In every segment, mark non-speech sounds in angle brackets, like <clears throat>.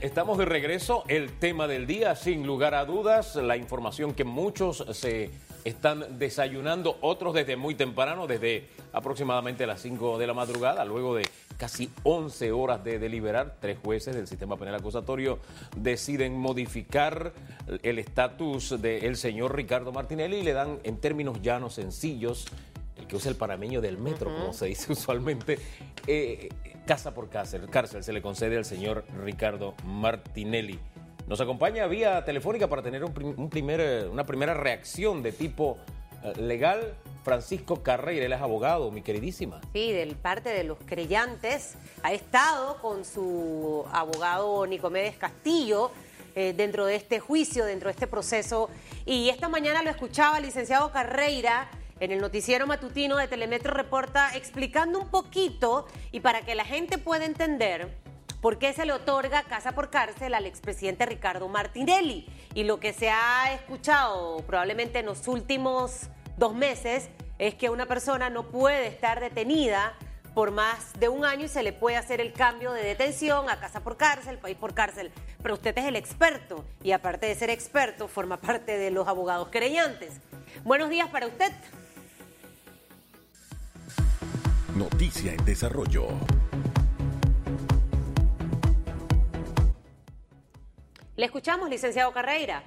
Estamos de regreso. El tema del día, sin lugar a dudas, la información que muchos se están desayunando, otros desde muy temprano, desde aproximadamente las 5 de la madrugada, luego de casi 11 horas de deliberar, tres jueces del sistema penal acusatorio deciden modificar el estatus del señor Ricardo Martinelli y le dan en términos llanos, sencillos, el que usa el parameño del metro, como se dice usualmente, eh, casa por cárcel, cárcel se le concede al señor Ricardo Martinelli. Nos acompaña vía telefónica para tener un, primer, eh, una primera reacción de tipo eh, legal. Francisco Carreira, él es abogado, mi queridísima. Sí, del parte de los creyentes. Ha estado con su abogado Nicomedes Castillo dentro de este juicio, dentro de este proceso. Y esta mañana lo escuchaba licenciado Carreira en el noticiero matutino de Telemetro Reporta explicando un poquito y para que la gente pueda entender por qué se le otorga casa por cárcel al expresidente Ricardo Martinelli. Y lo que se ha escuchado probablemente en los últimos dos meses es que una persona no puede estar detenida por más de un año y se le puede hacer el cambio de detención a casa por cárcel, país por cárcel. Pero usted es el experto y aparte de ser experto forma parte de los abogados creyentes. Buenos días para usted. Noticia en desarrollo. Le escuchamos, licenciado Carreira.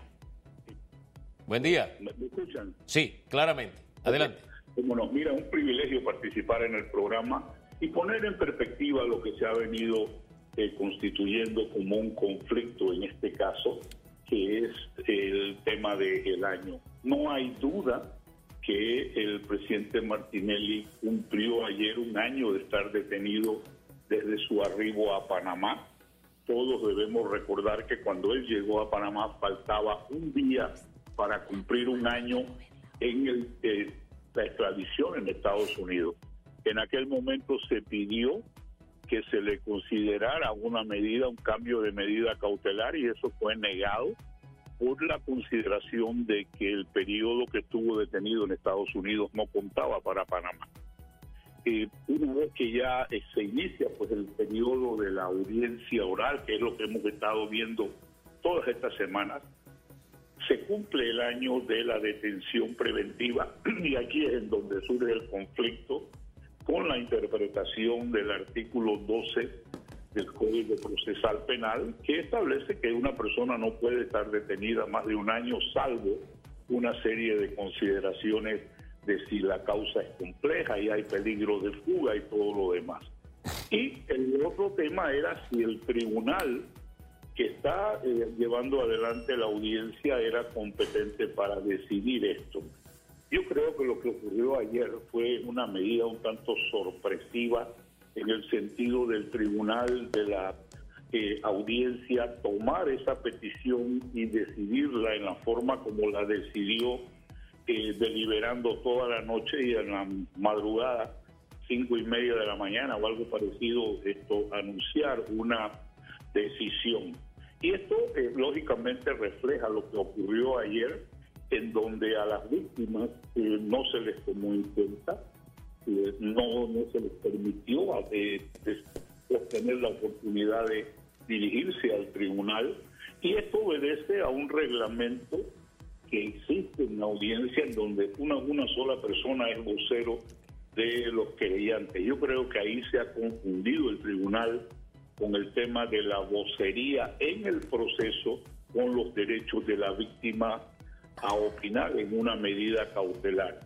Buen día. ¿Me escuchan? Sí, claramente. Adelante. Bueno, mira, un privilegio participar en el programa y poner en perspectiva lo que se ha venido eh, constituyendo como un conflicto en este caso, que es el tema del año. No hay duda que el presidente Martinelli cumplió ayer un año de estar detenido desde su arribo a Panamá. Todos debemos recordar que cuando él llegó a Panamá faltaba un día para cumplir un año en el, eh, la extradición en Estados Unidos. En aquel momento se pidió que se le considerara una medida, un cambio de medida cautelar y eso fue negado por la consideración de que el periodo que estuvo detenido en Estados Unidos no contaba para Panamá. Eh, una vez que ya eh, se inicia pues el periodo de la audiencia oral, que es lo que hemos estado viendo todas estas semanas, se cumple el año de la detención preventiva <clears throat> y aquí es en donde surge el conflicto con la interpretación del artículo 12 del Código Procesal Penal que establece que una persona no puede estar detenida más de un año salvo una serie de consideraciones de si la causa es compleja y hay peligro de fuga y todo lo demás. Y el otro tema era si el tribunal que está eh, llevando adelante la audiencia era competente para decidir esto. Yo creo que lo que ocurrió ayer fue una medida un tanto sorpresiva en el sentido del tribunal de la eh, audiencia tomar esa petición y decidirla en la forma como la decidió, eh, deliberando toda la noche y en la madrugada, cinco y media de la mañana o algo parecido, esto anunciar una decisión. Y esto eh, lógicamente refleja lo que ocurrió ayer, en donde a las víctimas no se les tomó en cuenta, no, no se les permitió eh, obtener la oportunidad de dirigirse al tribunal y esto obedece a un reglamento que existe en la audiencia en donde una, una sola persona es vocero de los creyentes. Yo creo que ahí se ha confundido el tribunal con el tema de la vocería en el proceso con los derechos de la víctima a opinar en una medida cautelar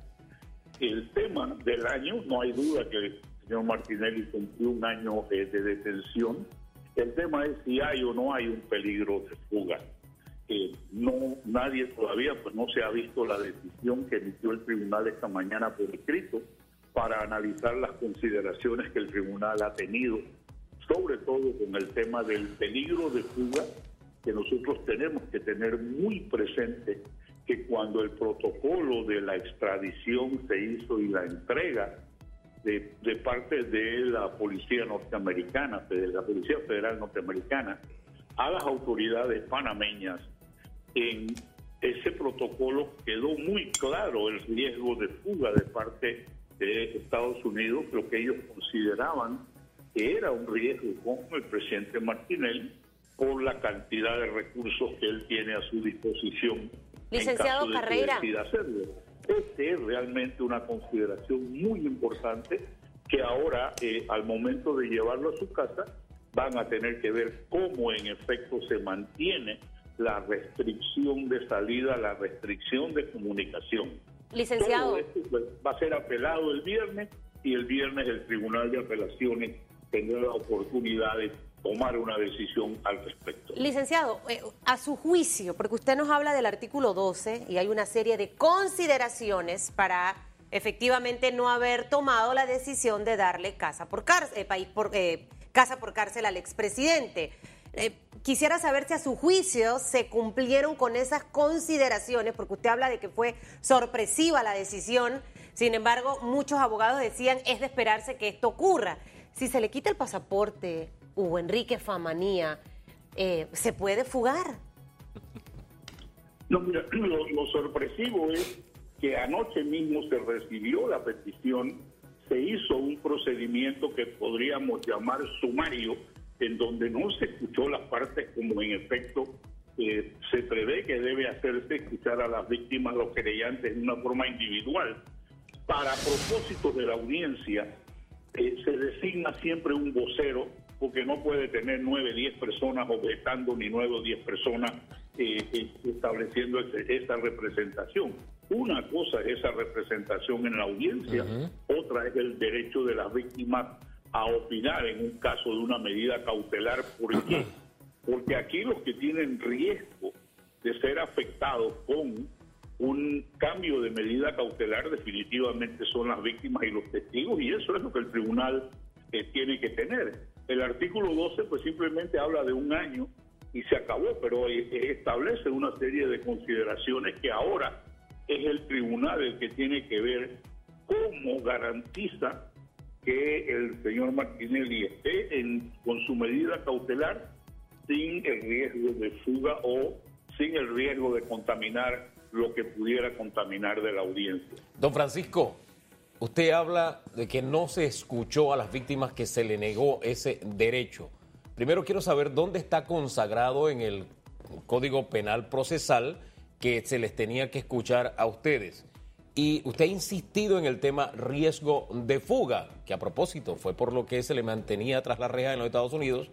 el tema del año, no hay duda que el señor Martinelli cumplió un año de, detención. El tema es si hay o no hay un peligro de fuga. Eh, no, nadie todavía, pues no se ha visto la decisión que emitió el tribunal esta mañana por escrito para analizar las consideraciones que el tribunal ha tenido, sobre todo con el tema del peligro de fuga que nosotros tenemos que tener muy presente que cuando el protocolo de la extradición se hizo y la entrega de, parte de la policía norteamericana, de la Policía Federal norteamericana, a las autoridades panameñas, en ese protocolo quedó muy claro el riesgo de fuga de parte de Estados Unidos, lo que ellos consideraban que era un riesgo con el presidente Martinelli, por la cantidad de recursos que él tiene a su disposición. Licenciado en caso Carreira. De que hacerlo. Este es realmente una consideración muy importante que ahora, eh, al momento de llevarlo a su casa, van a tener que ver cómo en efecto se mantiene la restricción de salida, la restricción de comunicación. Licenciado. Todo esto pues, va a ser apelado el viernes y el viernes el Tribunal de Apelaciones tendrá la oportunidad de tomar una decisión al respecto. Licenciado, eh, a su juicio, porque usted nos habla del artículo 12 y hay una serie de consideraciones para efectivamente no haber tomado la decisión de darle casa por cárcel, eh, país por, eh, casa por cárcel al expresidente. Eh, quisiera saber si a su juicio se cumplieron con esas consideraciones, porque usted habla de que fue sorpresiva la decisión, sin embargo, muchos abogados decían es de esperarse que esto ocurra. Si se le quita el pasaporte, Hugo Enrique Famanía, eh, ¿se puede fugar? No, mira, <clears throat> lo, sorpresivo es que anoche mismo se recibió la petición, se hizo un procedimiento que podríamos llamar sumario, en donde no se escuchó las partes como en efecto eh, se prevé que debe hacerse escuchar a las víctimas, los creyentes, de una forma individual. Para propósitos de la audiencia, eh, se designa siempre un vocero, porque no puede tener nueve, diez personas objetando, ni nueve o diez personas eh, eh, estableciendo ese- esa representación. Una cosa es esa representación en la audiencia, otra es el derecho de las víctimas a opinar en un caso de una medida cautelar. ¿Por qué? Porque aquí los que tienen riesgo de ser afectados con un cambio de medida cautelar definitivamente son las víctimas y los testigos y eso es lo que el tribunal eh, tiene que tener. El artículo 12 pues simplemente habla de un año y se acabó, pero eh, eh, establece una serie de consideraciones que ahora es el tribunal el que tiene que ver cómo garantiza que el señor Martinelli esté en, con su medida cautelar sin el riesgo de fuga o sin el riesgo de contaminar lo que pudiera contaminar de la audiencia. Don Francisco, usted habla de que no se escuchó a las víctimas que se le negó ese derecho. Primero quiero saber dónde está consagrado en el Código Penal Procesal que se les tenía que escuchar a ustedes. Y usted ha insistido en el tema riesgo de fuga, que a propósito fue por lo que se le mantenía tras la reja en los Estados Unidos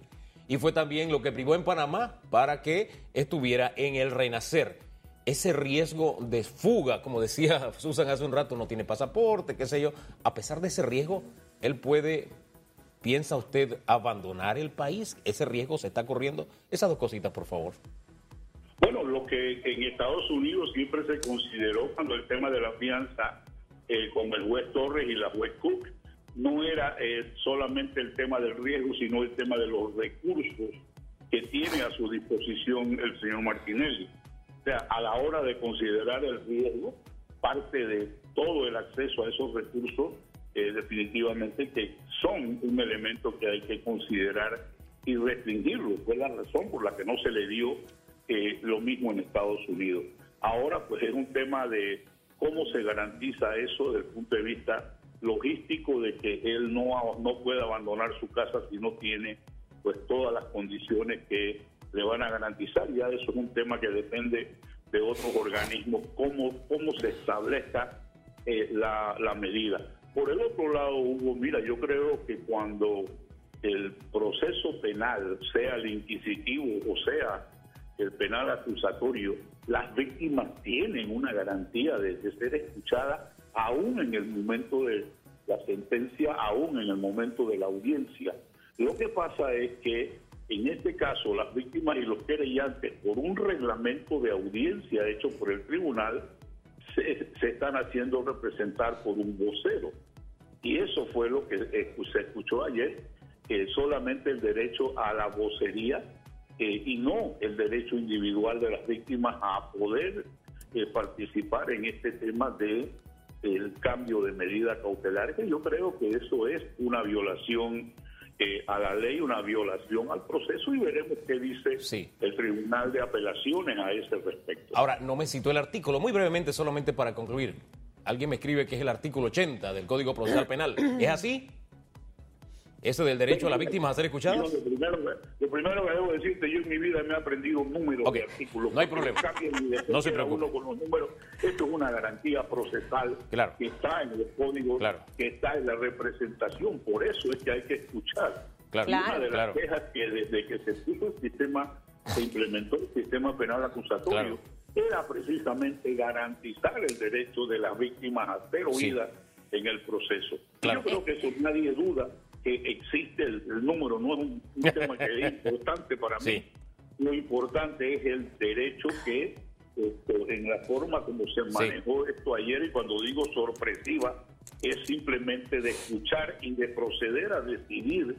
y fue también lo que privó en Panamá para que estuviera en el renacer ese riesgo de fuga, como decía <laughs> Susan hace un rato, no tiene pasaporte, qué sé yo, a pesar de ese riesgo, él puede, piensa usted, abandonar el país, ese riesgo se está corriendo. Esas dos cositas, por favor. Bueno, lo que en Estados Unidos siempre se consideró cuando el tema de la fianza eh, con el juez Torres y la juez Cook no era eh, solamente el tema del riesgo, sino el tema de los recursos que tiene a su disposición el señor Martinelli. O sea, a la hora de considerar el riesgo, parte de todo el acceso a esos recursos, eh, definitivamente que son un elemento que hay que considerar y restringirlo. Fue la razón por la que no se le dio eh, lo mismo en Estados Unidos. Ahora, pues es un tema de cómo se garantiza eso desde el punto de vista logístico de que él no, no puede abandonar su casa si no tiene pues todas las condiciones que le van a garantizar. Ya eso es un tema que depende de otros organismos, cómo, cómo se establezca eh, la, la medida. Por el otro lado, Hugo, mira, yo creo que cuando el proceso penal, sea el inquisitivo o sea el penal acusatorio, las víctimas tienen una garantía de, de ser escuchadas aún en el momento de la sentencia, aún en el momento de la audiencia. Lo que pasa es que en este caso las víctimas y los querellantes, por un reglamento de audiencia hecho por el tribunal, se, se están haciendo representar por un vocero. Y eso fue lo que se escuchó ayer, que solamente el derecho a la vocería eh, y no el derecho individual de las víctimas a poder eh, participar en este tema de el cambio de medida cautelar, que yo creo que eso es una violación eh, a la ley, una violación al proceso y veremos qué dice Sí. el Tribunal de Apelaciones a ese respecto. Ahora, no me citó el artículo, muy brevemente, solamente para concluir. Alguien me escribe que es el artículo 80 del Código Procesal Penal. ¿Es así? Ese del derecho a las víctimas a ser escuchadas. Lo primero, lo primero que debo decirte, yo en mi vida me he aprendido números Ok, de artículos. no hay problema. No se preocupe. uno con los números. Esto es una garantía procesal Claro. que está en el código, Claro. que está en la representación. Por eso es que hay que escuchar. Claro, una de las quejas que desde que se puso el sistema, se implementó el sistema penal acusatorio, era precisamente garantizar el derecho de las víctimas a ser Sí. oídas en el proceso. Yo creo que eso nadie duda que existe el, el número, no es un, un <laughs> tema que es importante para mí. Sí. Lo importante es el derecho que, esto, en la forma como se manejó esto ayer, y cuando digo sorpresiva, es simplemente de escuchar y de proceder a decidir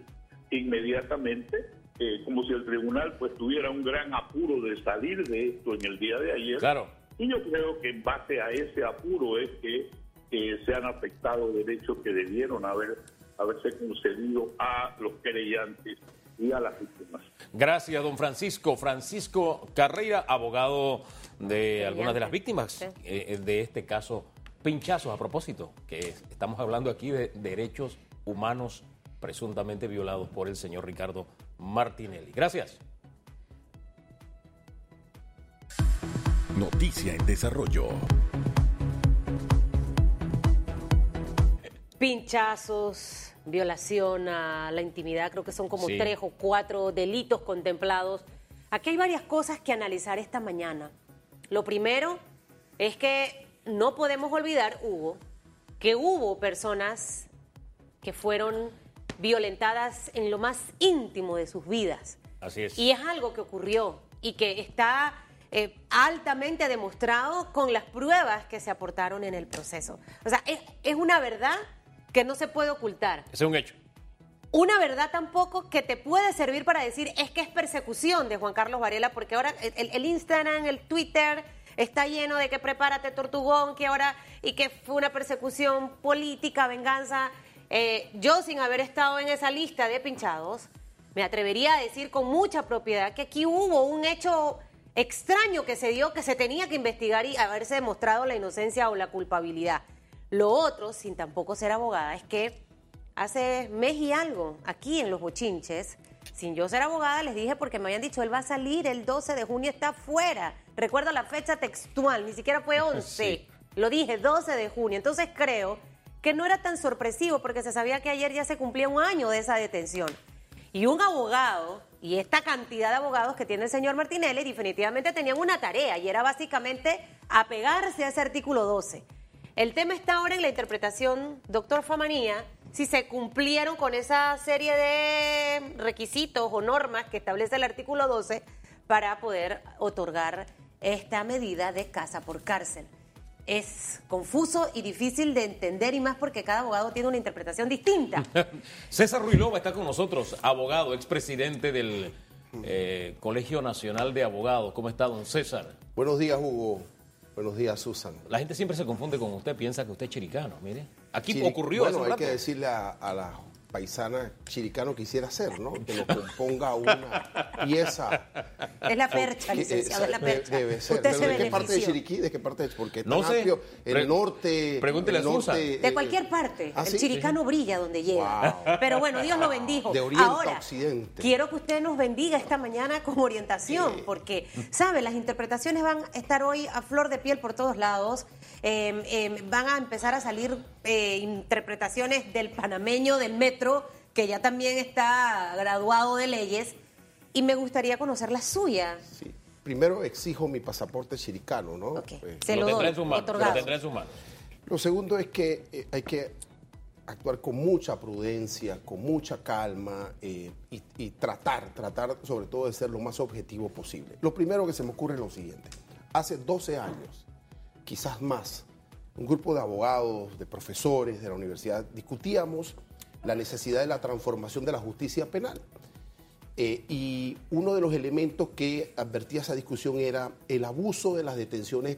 inmediatamente, eh, como si el tribunal pues tuviera un gran apuro de salir de esto en el día de ayer. Claro. Y yo creo que en base a ese apuro es que eh, se han afectado derechos que debieron haber haberse concedido a los querellantes y a las víctimas. Gracias, don Francisco. Francisco Carreira, abogado de algunas de las víctimas eh, de este caso Pinchazos. A propósito, que estamos hablando aquí de derechos humanos presuntamente violados por el señor Ricardo Martinelli. Gracias. Noticia en desarrollo. Pinchazos, violación a la intimidad, creo que son como Sí. tres o cuatro delitos contemplados. Aquí hay varias cosas que analizar esta mañana. Lo primero es que no podemos olvidar, Hugo, que hubo personas que fueron violentadas en lo más íntimo de sus vidas. Así es. Y es algo que ocurrió y que está eh, altamente demostrado con las pruebas que se aportaron en el proceso. O sea, es, es una verdad que no se puede ocultar. Ese es un hecho. Una verdad tampoco que te puede servir para decir es que es persecución de Juan Carlos Varela, porque ahora el, el Instagram, el Twitter está lleno de que prepárate tortugón, que ahora y que fue una persecución política, venganza. Eh, yo sin haber estado en esa lista de pinchados, me atrevería a decir con mucha propiedad que aquí hubo un hecho extraño que se dio, que se tenía que investigar y haberse demostrado la inocencia o la culpabilidad. Lo otro, sin tampoco ser abogada, es que hace mes y algo, aquí en Los Bochinches, sin yo ser abogada, les dije porque me habían dicho, él va a salir el 12 de junio, está fuera. Recuerdo la fecha textual, ni siquiera fue 11. <laughs> Sí. Lo dije, 12 de junio. Entonces creo que no era tan sorpresivo porque se sabía que ayer ya se cumplía un año de esa detención. Y un abogado, y esta cantidad de abogados que tiene el señor Martinelli, definitivamente tenían una tarea y era básicamente apegarse a ese artículo 12. El tema está ahora en la interpretación, doctor Famanía, si se cumplieron con esa serie de requisitos o normas que establece el artículo 12 para poder otorgar esta medida de casa por cárcel. Es confuso y difícil de entender y más porque cada abogado tiene una interpretación distinta. <laughs> César Ruilova está con nosotros, abogado, expresidente del eh, Colegio Nacional de Abogados. ¿Cómo está, don César? Buenos días, Hugo. Buenos días, Susan. La gente siempre se confunde con usted, piensa que usted es chiricano. Mire, aquí Chiri- ocurrió Bueno, hay rato. que decirle a, a la paisana chiricano quisiera ser, ¿no? Que lo componga una pieza. Es la percha, eh, licenciado, es la de- percha. Debe ser. Usted ¿Pero se ¿De qué parte de. Chiriquí? ¿De qué parte? es? Porque No tan sé. amplio. El norte. pregúntele a el norte, Susan. eh, De cualquier parte. ¿ah, el sí? chiricano brilla donde llega. Wow. Pero bueno, Dios lo bendijo. De oriente a Ahora, occidente. quiero que usted nos bendiga esta mañana con orientación, porque, ¿sabe? Las interpretaciones van a estar hoy a flor de piel por todos lados. Eh, eh, van a empezar a salir eh, interpretaciones del panameño del metro, que ya también está graduado de leyes. Y me gustaría conocer la suya. Sí. Primero exijo mi pasaporte chiricano, ¿no? Eh, Se lo lo tendrá doy, en sus manos. Lo tendrá en sus manos. Lo segundo es que eh, hay que actuar con mucha prudencia, con mucha calma eh, y, y tratar, tratar sobre todo de ser lo más objetivo posible. Lo primero que se me ocurre es lo siguiente. Hace 12 años, quizás más, un grupo de abogados, de profesores de la universidad, discutíamos la necesidad de la transformación de la justicia penal. Eh, y uno de los elementos que advertía esa discusión era el abuso de las detenciones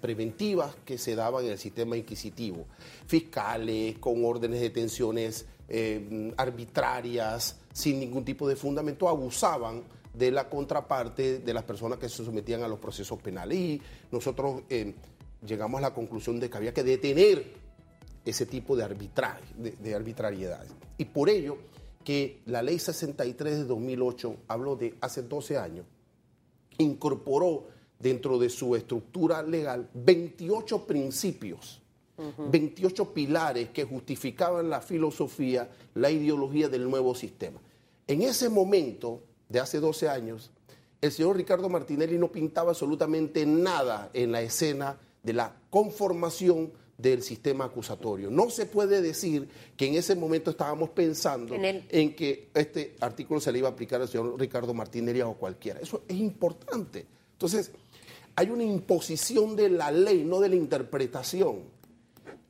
preventivas que se daban en el sistema inquisitivo. Fiscales con órdenes de detenciones eh, arbitrarias, sin ningún tipo de fundamento, abusaban de la contraparte de las personas que se sometían a los procesos penales. Y nosotros eh, llegamos a la conclusión de que había que detener ese tipo de arbitraje, de, de arbitrariedades. Y por ello que la ley 63 de 2008, hablo de hace 12 años, incorporó dentro de su estructura legal 28 principios, 28 pilares que justificaban la filosofía, la ideología del nuevo sistema. En ese momento, de hace 12 años, el señor Ricardo Martinelli no pintaba absolutamente nada en la escena de la conformación del sistema acusatorio. No se puede decir que en ese momento estábamos pensando En el- en que este artículo se le iba a aplicar al señor Ricardo Martinelli o cualquiera. Eso es importante. Entonces, hay una imposición de la ley, no de la interpretación,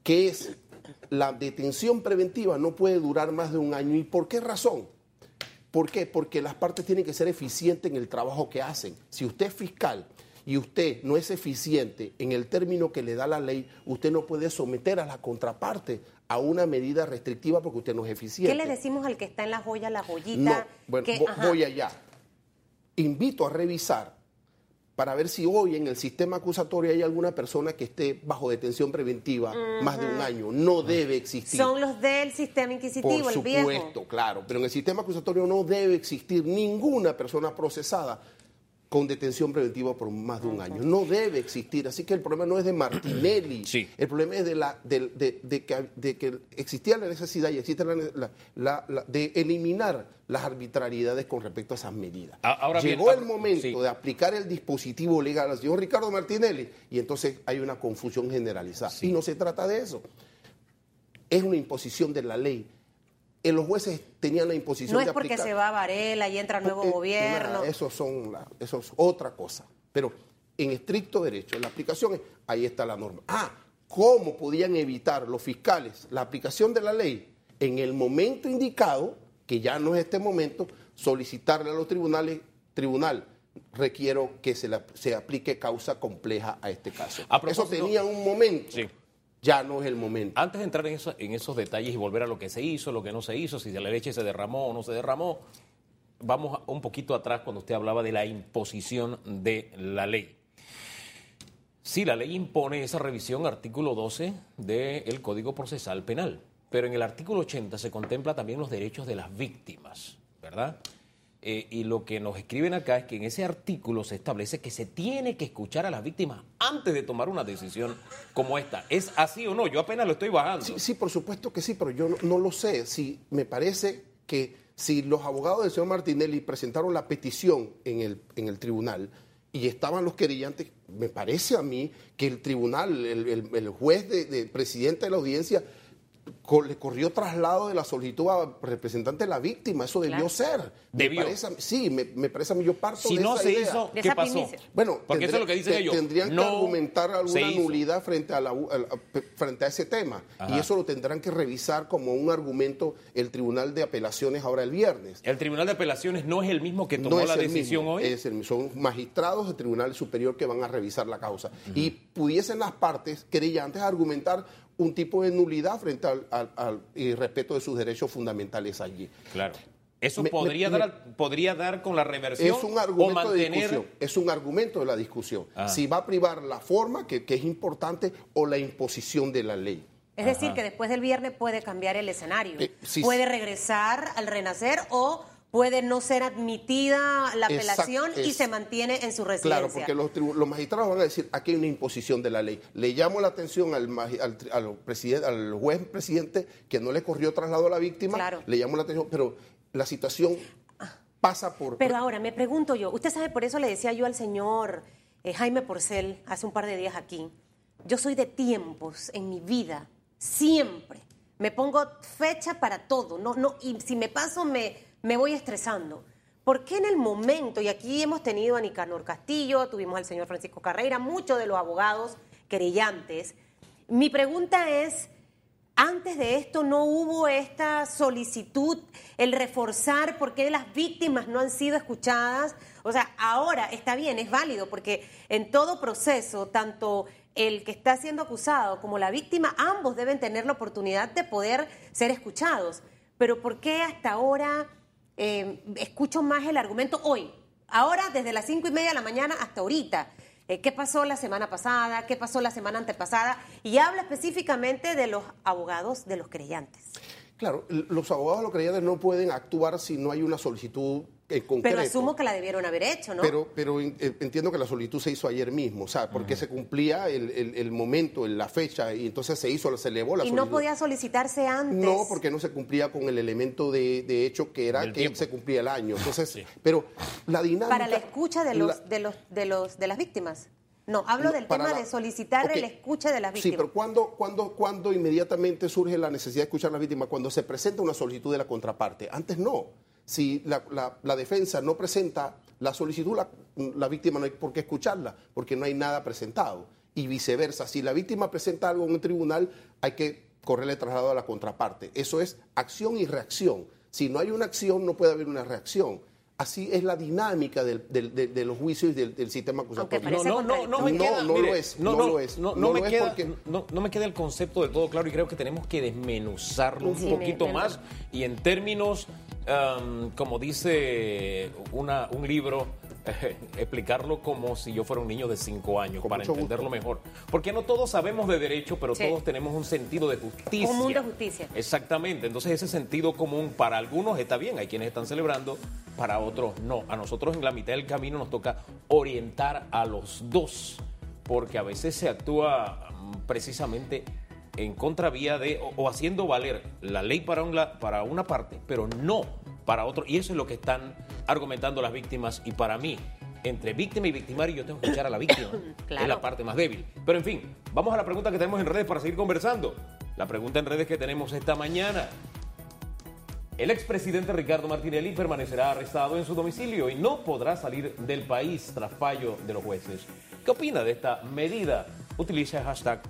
que es la detención preventiva no puede durar más de un año. ¿Y por qué razón? ¿Por qué? Porque las partes tienen que ser eficientes en el trabajo que hacen. Si usted es fiscal y usted no es eficiente en el término que le da la ley, usted no puede someter a la contraparte a una medida restrictiva porque usted no es ¿Qué eficiente. le decimos al que está en la joya, la No, joyita? bueno, que- vo- ajá. voy allá. Invito a revisar para ver si hoy en el sistema acusatorio hay alguna persona que esté bajo detención preventiva más de un año. No debe existir. Son los del sistema inquisitivo, Por el viejo. supuesto, claro. Pero en el sistema acusatorio no debe existir ninguna persona procesada con detención preventiva por más de un año. No debe existir. Así que el problema no es de Martinelli. Sí. El problema es de, la, de, de- de que, de que existía la necesidad y existe la, la- la- la- de eliminar las arbitrariedades con respecto a esas medidas. Ahora bien, Llegó el momento sí. de aplicar el dispositivo legal al señor Ricardo Martinelli y entonces hay una confusión generalizada. Y no se trata de eso. Es una imposición de la ley. Eh, los jueces tenían la imposición No de es porque aplicar- se va Varela y entra nuevo eh, gobierno. nada, eso, son la- eso es otra cosa. Pero en estricto derecho, la aplicación, es- ahí está la norma. Ah, ¿cómo podían evitar los fiscales la aplicación de la ley en el momento indicado, que ya no es este momento, solicitarle a los tribunales, tribunal, requiero que se, la- se aplique causa compleja a este caso. A Eso tenía un momento, Sí. Ya no es el momento. Antes de entrar en, eso- en esos detalles y volver a lo que se hizo, lo que no se hizo, si la leche se derramó o no se derramó, vamos un poquito atrás cuando usted hablaba de la imposición de la ley. Sí, la ley impone esa revisión, artículo 12 del Código Procesal Penal, pero en el artículo 80 se contempla también los derechos de las víctimas, ¿verdad? Eh, y lo que nos escriben acá es que en ese artículo se establece que se tiene que escuchar a las víctimas antes de tomar una decisión como esta. ¿Es así o no? Yo apenas lo estoy bajando. Sí, sí, por supuesto que sí, pero yo no, lo sé. Si me parece que si los abogados del señor Martinelli presentaron la petición en el, en el tribunal y estaban los querellantes, me parece a mí que el tribunal, el, el- el juez de, de presidente de la audiencia, le corrió traslado de la solicitud a representante de la víctima. Eso debió Claro. ser. Me Debió. parece a mí- sí, me, me parece a mí. Yo parto Si de no esa se idea. hizo, ¿qué pasó? Bueno, porque eso es lo que dicen te- ellos. Tendrían No que argumentar alguna nulidad frente a, la, a la- frente a ese tema. Ajá. Y eso lo tendrán que revisar como un argumento el Tribunal de Apelaciones ahora el viernes. El Tribunal de Apelaciones no es el mismo que tomó no la decisión mismo, hoy. es el mismo. son magistrados del Tribunal Superior que van a revisar la causa. Y pudiesen las partes querellantes argumentar un tipo de nulidad frente al, al- al- y respeto de sus derechos fundamentales allí. Claro. Eso Me- podría, me- dar, al- podría dar con la reversión Es un o argumento de mantener. discusión. Es un argumento de la discusión. Ah. Si va a privar la forma, que, que es importante, o la imposición de la ley. Es decir, que después del viernes puede cambiar el escenario. Eh, sí, puede regresar al renacer o puede no ser admitida la apelación y se mantiene en su residencia. Claro, porque los, los magistrados van a decir, aquí hay una imposición de la ley. Le llamo la atención al, al, al presidente, al juez presidente que no le corrió traslado a la víctima. Claro. Le llamo la atención, pero la situación pasa por... Pero ahora me pregunto yo, usted sabe, por eso le decía yo al señor eh, Jaime Porcel hace un par de días aquí, yo soy de tiempos en mi vida, siempre. Me pongo fecha para todo, no, no, y si me paso me, me voy estresando. ¿Por qué en el momento, y aquí hemos tenido a Nicanor Castillo, tuvimos al señor Francisco Carreira, muchos de los abogados querellantes, mi pregunta es, antes de esto no hubo esta solicitud, el reforzar por qué las víctimas no han sido escuchadas. O sea, ahora está bien, es válido, porque en todo proceso, tanto el que está siendo acusado como la víctima, ambos deben tener la oportunidad de poder ser escuchados. Pero ¿por qué hasta ahora eh, escucho más el argumento hoy? Ahora, desde las cinco y media de la mañana hasta ahorita. Eh, ¿Qué pasó la semana pasada? ¿Qué pasó la semana antepasada? Y habla específicamente de los abogados de los creyentes. Claro, los abogados de los creyentes no pueden actuar si no hay una solicitud en concreto. Pero asumo que la debieron haber hecho, ¿no? Pero, pero eh, entiendo que la solicitud se hizo ayer mismo, o sea, porque se cumplía el, el- el momento, la fecha, y entonces se hizo, se elevó la y solicitud. no podía solicitarse antes. No, porque no se cumplía con el elemento de, de hecho que era que tiempo. se cumplía el año. Entonces, pero la dinámica... Para la escucha de los, la- de los, de los, de las víctimas. No, hablo No, del tema la- de solicitar el escucha de las Sí, víctimas. pero ¿cuándo, cuándo, cuándo inmediatamente surge la necesidad de escuchar a la víctima? Cuando se presenta una solicitud de la contraparte. Antes no. Si la, la- la defensa no presenta la solicitud, la, la víctima no hay por qué escucharla, porque no hay nada presentado. Y viceversa, si la víctima presenta algo en un tribunal, hay que correrle traslado a la contraparte. Eso es acción y reacción. Si no hay una acción, no puede haber una reacción. Así es la dinámica del- del- de, de los juicios y del, del sistema acusatorio. No, no, no, no me No, queda, no mire, lo es, no, no no, lo es, no, no no me lo es queda, porque- no, no me queda el concepto del todo claro y creo que tenemos que desmenuzarlo un Sí, me- poquito me- más y en términos, am, como dice una, un libro, <laughs> explicarlo como si yo fuera un niño de cinco años Con para entenderlo mejor. Porque no todos sabemos de derecho, pero Sí. todos tenemos un sentido de justicia. Común de justicia. Exactamente, entonces ese sentido común para algunos está bien, hay quienes están celebrando, para otros no. A nosotros en la mitad del camino nos toca orientar a los dos, porque a veces se actúa mm, precisamente en contravía de o, o haciendo valer la ley para, un para una parte, pero no para otro. Y eso es lo que están argumentando las víctimas y para mí. Entre víctima y victimario yo tengo que escuchar a la víctima. Claro. <coughs> Es la parte más débil. Pero en fin, vamos a la pregunta que tenemos en redes para seguir conversando. La pregunta en redes que tenemos esta mañana. El expresidente Ricardo Martinelli permanecerá arrestado en su domicilio y no podrá salir del país tras fallo de los jueces. ¿Qué opina de esta medida? Utiliza el hashtag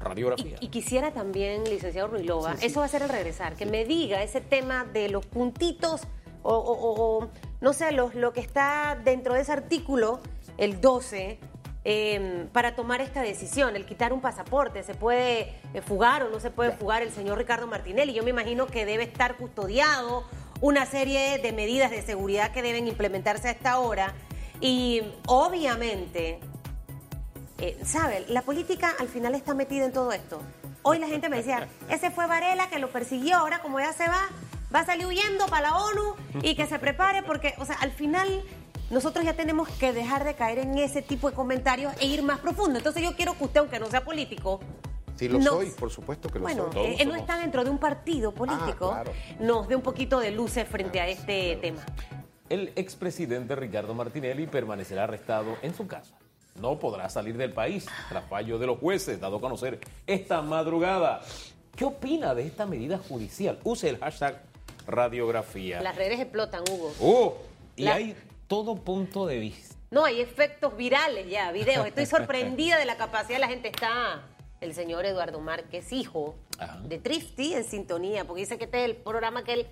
radiografía. Y, y quisiera también, licenciado Ruilova, eso va a ser el regresar, que me diga ese tema de los puntitos o, o- o- o, no sé, los, lo que está dentro de ese artículo, el 12, eh, para tomar esta decisión, el quitar un pasaporte. ¿Se puede eh, fugar o no se puede fugar el señor Ricardo Martinelli? Yo me imagino que debe estar custodiado, una serie de medidas de seguridad que deben implementarse a esta hora. Y obviamente eh, ¿sabe? La política al final está metida en todo esto. Hoy la gente me decía, ese fue Varela que lo persiguió, ahora como ya se va, va a salir huyendo para la ONU y que se prepare porque, o sea, al final nosotros ya tenemos que dejar de caer en ese tipo de comentarios e ir más profundo. Entonces yo quiero que usted, aunque no sea político, Sí lo nos- soy, por supuesto que lo bueno, soy. eh, él no está dentro de un partido político, claro. nos dé un poquito de luces frente a este tema. El expresidente Ricardo Martinelli permanecerá arrestado en su casa. No podrá salir del país tras fallo de los jueces, dado a conocer esta madrugada. ¿Qué opina de esta medida judicial? Use el hashtag radiografía. Las redes explotan, Hugo. Oh, y La- hay todo punto de vista. No, hay efectos virales ya, videos. Estoy sorprendida de la capacidad de la gente. Está el señor Eduardo Márquez, hijo Ajá. de Trifty, en sintonía, porque dice que este es el programa que él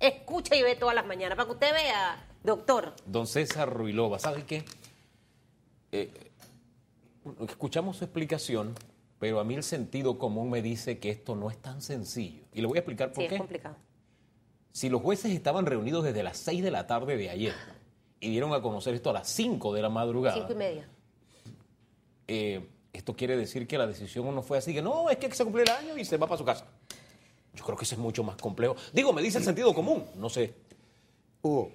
escucha y ve todas las mañanas. Para que usted vea, doctor. Don César Ruilova, ¿sabe qué? Eh, escuchamos su explicación, pero a mí el sentido común me dice que esto no es tan sencillo. Y le voy a explicar por Sí, qué. es complicado. Si los jueces estaban reunidos desde las 6 de la tarde de ayer y dieron a conocer esto a las 5 de la madrugada, Cinco y media. eh, esto quiere decir que la decisión no fue así, que no, es que se cumplió el año y se va para su casa. Yo creo que eso es mucho más complejo. Digo, me dice el sentido común, no sé. Hugo,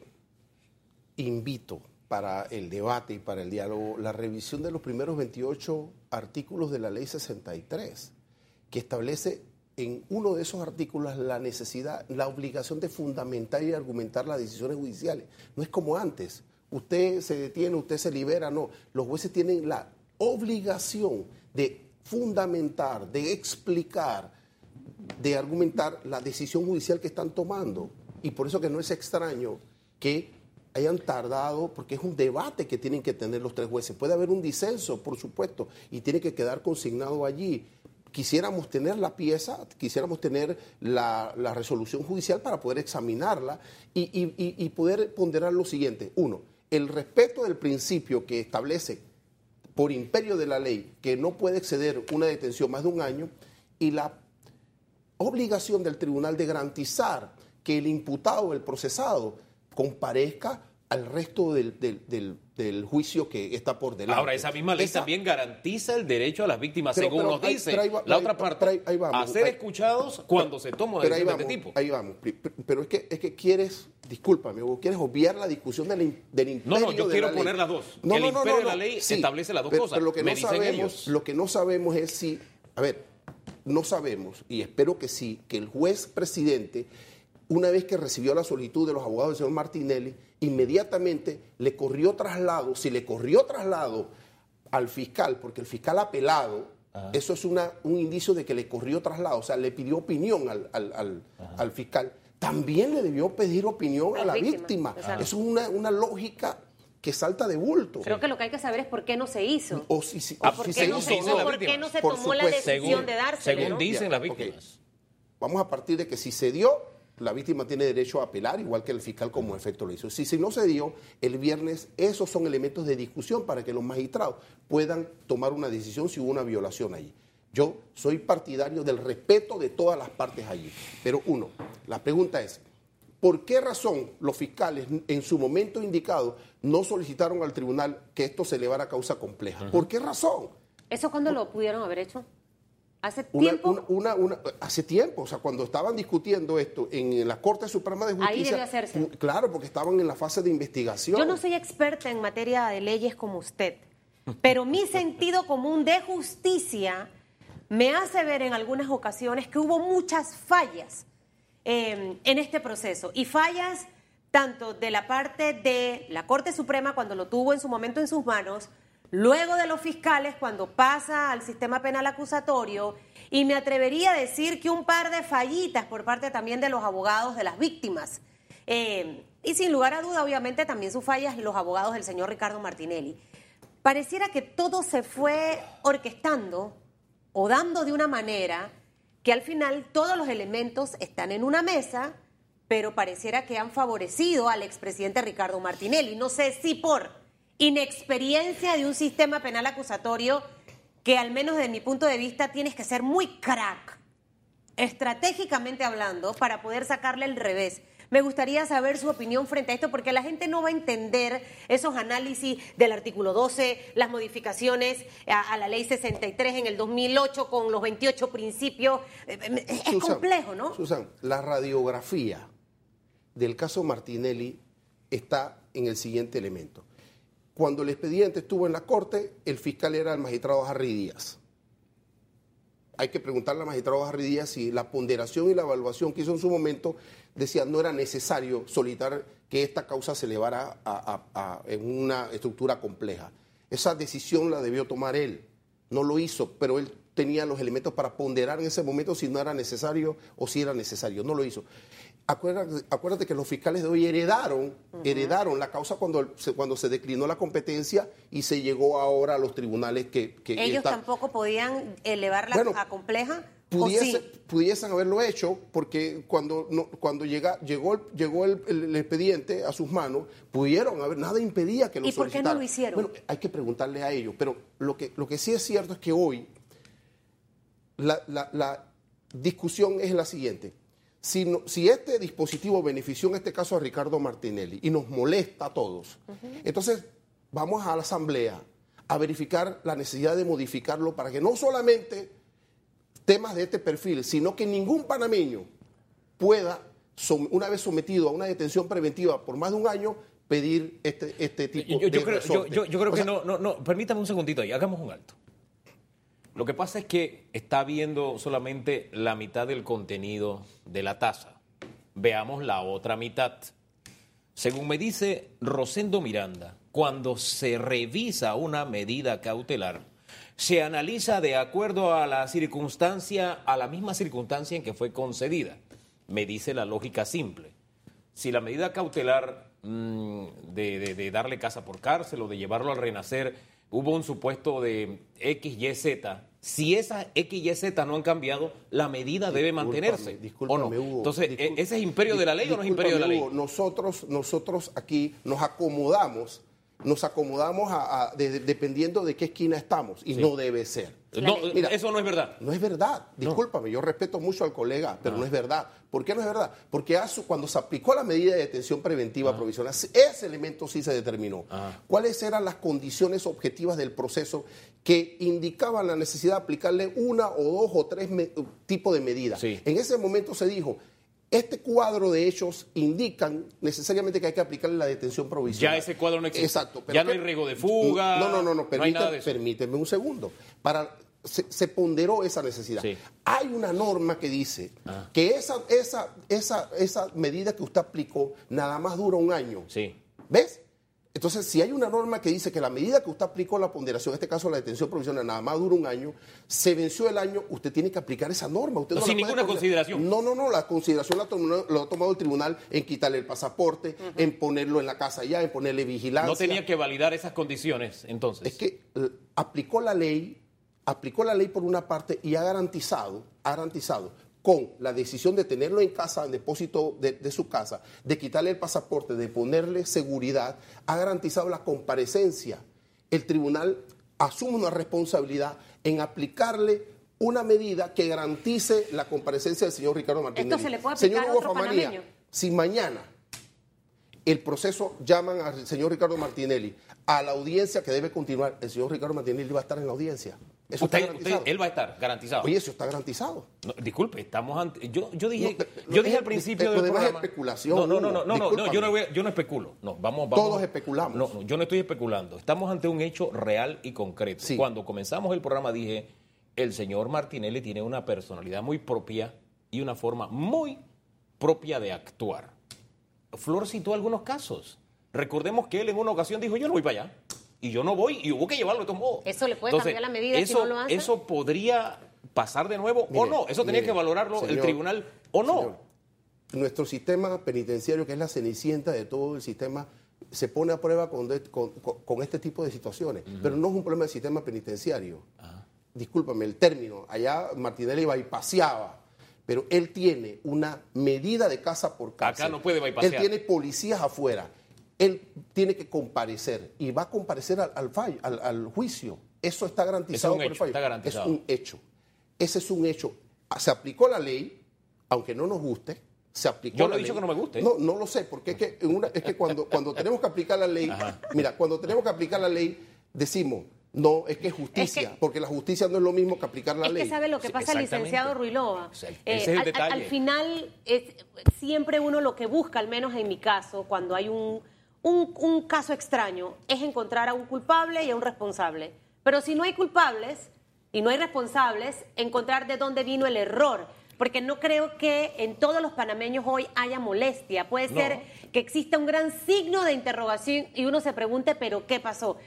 invito para el debate y para el diálogo la revisión de los primeros 28 artículos de la Ley 63, que establece en uno de esos artículos la necesidad, la obligación de fundamentar y argumentar las decisiones judiciales. No es como antes. Usted se detiene, usted se libera, no. Los jueces tienen la obligación de fundamentar, de explicar, de argumentar la decisión judicial que están tomando. Y por eso que no es extraño que hayan tardado, porque es un debate que tienen que tener los tres jueces. Puede haber un disenso, por supuesto, y tiene que quedar consignado allí. Quisiéramos tener la pieza, quisiéramos tener la, resolución judicial para poder examinarla y, poder ponderar lo siguiente. Uno, el respeto del principio que establece por imperio de la ley que no puede exceder una detención más de un año y la obligación del tribunal de garantizar que el imputado el procesado comparezca al resto del, del- del- del juicio que está por delante. Ahora, esa misma ley Esa- también garantiza el derecho a las víctimas, Pero- según pero nos ahí- dice pero ahí va- la ahí- otra parte, vamos. a ser escuchados cuando se toma decisión vamos, de este tipo. ahí vamos. Pero es que, es que quieres, discúlpame, Hugo, quieres obviar la discusión del, del imperio No, no, yo de quiero la ley. poner las dos. El imperio de la ley establece las dos pero- cosas. Pero lo que, Me no dicen sabemos, ellos. lo que no sabemos es si, a ver, no sabemos, y espero que sí, que el juez presidente, una vez que recibió la solicitud de los abogados del señor Martinelli, inmediatamente le corrió traslado, si le corrió traslado al fiscal, porque el fiscal apelado, eso es una, un indicio de que le corrió traslado, o sea, le pidió opinión al, al- al- al fiscal, también le debió pedir opinión A a la víctima, víctima. exacto. Es una, una lógica que salta de bulto. Creo que lo que hay que saber es por qué no se hizo. O si, si- Ah, o ¿Por si qué se no hizo se hizo? no. ¿Por qué no se Por tomó la decisión Según, de dárselo? según dicen las víctimas. Vamos a partir de que si se dio, la víctima tiene derecho a apelar, igual que el fiscal como efecto lo hizo. Si, si no se dio, el viernes esos son elementos de discusión para que los magistrados puedan tomar una decisión si hubo una violación allí. Yo soy partidario del respeto de todas las partes allí. Pero uno, la pregunta es, ¿por qué razón los fiscales en su momento indicado no solicitaron al tribunal que esto se elevara a causa compleja? ¿Por qué razón? ¿Eso cuándo lo pudieron haber hecho? ¿Hace Una, tiempo? una- una- hace tiempo, o sea, cuando estaban discutiendo esto en la Corte Suprema de Ahí Justicia. debió hacerse. Claro, porque estaban en la fase de investigación. Yo no soy experta en materia de leyes como usted, pero mi <laughs> sentido común de justicia me hace ver en algunas ocasiones que hubo muchas fallas eh, en este proceso y fallas tanto de la parte de la Corte Suprema cuando lo tuvo en su momento en sus manos, luego de los fiscales cuando pasa al sistema penal acusatorio y me atrevería a decir que un par de fallitas por parte también de los abogados de las víctimas. Eh, y sin lugar a duda, obviamente, también sus fallas los abogados del señor Ricardo Martinelli. Pareciera que todo se fue orquestando o dando de una manera que al final todos los elementos están en una mesa, pero pareciera que han favorecido al expresidente Ricardo Martinelli. No sé si por inexperiencia de un sistema penal acusatorio que al menos desde mi punto de vista tienes que ser muy crack, estratégicamente hablando, para poder sacarle el revés. Me gustaría saber su opinión frente a esto, porque la gente no va a entender esos análisis del artículo 12, las modificaciones a, a la ley 63 en el 2008 con los 28 principios. Eh, eh, Es Susan, complejo, ¿no? Susan, la radiografía del caso Martinelli está en el siguiente elemento. Cuando el expediente estuvo en la Corte, el fiscal era el magistrado Harry Díaz. Hay que preguntarle al magistrado Harry Díaz si la ponderación y la evaluación que hizo en su momento decía no era necesario solicitar que esta causa se elevara en una estructura compleja. Esa decisión la debió tomar él. No lo hizo, pero él tenía los elementos para ponderar en ese momento si no era necesario o si era necesario. No lo hizo. Acuérdate, acuérdate que los fiscales de hoy heredaron, heredaron la causa cuando se, cuando se declinó la competencia y se llegó ahora a los tribunales que... que Ellos están- tampoco podían elevarla Bueno, a compleja. ¿o pudiese- sí? pudiesen haberlo hecho porque cuando no- cuando llega, llegó, el, llegó el, el- el expediente a sus manos, pudieron haber, nada impedía que lo ¿Y por qué no lo hicieron? Bueno, hay que preguntarle a ellos, pero lo que, lo que sí es cierto es que hoy la, la- la discusión es la siguiente. Si, no- si este dispositivo benefició en este caso a Ricardo Martinelli y nos molesta a todos, entonces vamos a la Asamblea a verificar la necesidad de modificarlo para que no solamente temas de este perfil, sino que ningún panameño pueda, una vez sometido a una detención preventiva por más de un año, pedir este, este tipo Yo, yo de creo, yo, resorte. yo- yo creo O que sea, no, no, no, permítame un segundito ahí, hagamos un alto. Lo que pasa es que está viendo solamente la mitad del contenido de la taza. Veamos la otra mitad. Según me dice Rosendo Miranda, cuando se revisa una medida cautelar, se analiza de acuerdo a la circunstancia, a la misma circunstancia en que fue concedida. Me dice la lógica simple. Si la medida cautelar mm, de, darle casa por cárcel o de llevarlo al renacer, hubo un supuesto de X, Y, Z, si esas X, Y, Z no han cambiado, la medida debe mantenerse. Discúlpame, ¿o no? Hugo, Entonces, discul- ¿ese es imperio de la ley o no es imperio de la ley? Hugo, nosotros, nosotros aquí nos acomodamos nos acomodamos a, a- de- dependiendo de qué esquina estamos y no debe ser. No, Mira, eso no es verdad. No es verdad. Discúlpame, yo respeto mucho al colega, pero no es verdad. ¿Por qué no es verdad? Porque cuando se aplicó la medida de detención preventiva provisional, ese elemento sí se determinó. ¿Cuáles eran las condiciones objetivas del proceso que indicaban la necesidad de aplicarle una o dos o tres tipos de medidas? Sí. En ese momento se dijo, este cuadro de hechos indican necesariamente que hay que aplicarle la detención provisional. Ya ese cuadro no existe. Exacto. Ya no ¿qué- hay riesgo de fuga, No, no, no, no, no de eso. permíteme un segundo. Para, se, se ponderó esa necesidad. Sí. Hay una norma que dice Ah. que esa, esa, esa, esa medida que usted aplicó nada más dura un año. Sí. ¿Ves? Entonces, si hay una norma que dice que la medida que usted aplicó la ponderación, en este caso la detención provisional, nada más dura un año, se venció el año, usted tiene que aplicar esa norma. Usted No, no sin ninguna poner- consideración. No, no, no, la consideración la, tomó- la ha tomado el tribunal en quitarle el pasaporte, en ponerlo en la casa ya, en ponerle vigilancia. No tenía que validar esas condiciones, entonces. Es que eh, aplicó la ley, aplicó la ley por una parte y ha garantizado, ha garantizado con la decisión de tenerlo en casa, en depósito de, de su casa, de quitarle el pasaporte, de ponerle seguridad, ha garantizado la comparecencia. El tribunal asume una responsabilidad en aplicarle una medida que garantice la comparecencia del señor Ricardo Martínez. se le puede aplicar Señor Hugo Famanía, si mañana el proceso llaman al señor Ricardo Martinelli a la audiencia que debe continuar, el señor Ricardo Martinelli va a estar en la audiencia. Eso Usted- está garantizado. usted- él va a estar garantizado. Oye, eso está garantizado. No, disculpe, estamos ante. Yo, yo dije, No, yo dije es- al principio lo del programa. especulación, No, no, no, no, no, no, no, discúlpame. yo no, voy a- yo no especulo. No, vamos, vamos. Todos especulamos. No, no, yo no estoy especulando. Estamos ante un hecho real y concreto. Sí. Cuando comenzamos el programa dije, el señor Martinelli tiene una personalidad muy propia y una forma muy propia de actuar. Flor citó algunos casos. Recordemos que él en una ocasión dijo, yo no voy para allá. Y yo no voy, y hubo que llevarlo de todos modos. Eso le puede cambiar la medida si eso, no lo hace. Eso podría pasar de nuevo o no. Eso tenía mire, que valorarlo el tribunal o no. señor, nuestro sistema penitenciario, que es la cenicienta de todo el sistema, se pone a prueba con, de- con- con- con este tipo de situaciones. Pero no es un problema del sistema penitenciario. Discúlpame el término. Allá Martinelli bypaseaba. Pero él tiene una medida de casa por casa. Acá no puede bypasear. Él tiene policías afuera. Él tiene que comparecer y va a comparecer al, al fallo, al, al juicio. Eso está garantizado por el fallo. está garantizado. Es un hecho. Ese es un hecho. Se aplicó la ley, aunque no nos guste. Se aplicó Yo no he dicho ley. que no me guste. No, no lo sé, porque es que, en una- es que cuando, cuando tenemos que aplicar la ley, mira, cuando tenemos que aplicar la ley, decimos, no, es que es justicia, Es que- porque la justicia no es lo mismo que aplicar la Es ley. que sabe lo que pasa, licenciado Ruilova. Eh, es el al- al, detalle. al final, es- siempre uno lo que busca, al menos en mi caso, cuando hay un, un, un caso extraño, es encontrar a un culpable y a un responsable. Pero si no hay culpables y no hay responsables, encontrar de dónde vino el error. Porque no creo que en todos los panameños hoy haya molestia. Puede No. ser que exista un gran signo de interrogación y uno se pregunte, pero ¿qué pasó?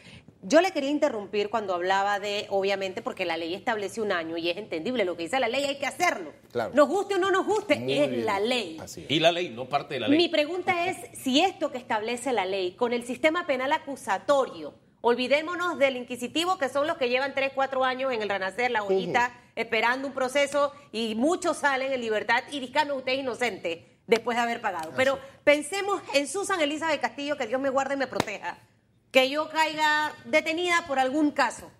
Yo le quería interrumpir cuando hablaba de, obviamente, porque la ley establece un año y es entendible, lo que dice la ley hay que hacerlo. Claro. Nos guste o no nos guste, Muy es bien. la ley. Así es. Y la ley, no parte de la ley. Mi pregunta es si esto que establece la ley con el sistema penal acusatorio, olvidémonos del inquisitivo que son los que llevan 3, 4 años en el renacer, la ollita, esperando un proceso y muchos salen en libertad y discano usted es inocente después de haber pagado. Pero pensemos en Susan Elizabeth Castillo, que Dios me guarde y me proteja, que yo caiga detenida por algún caso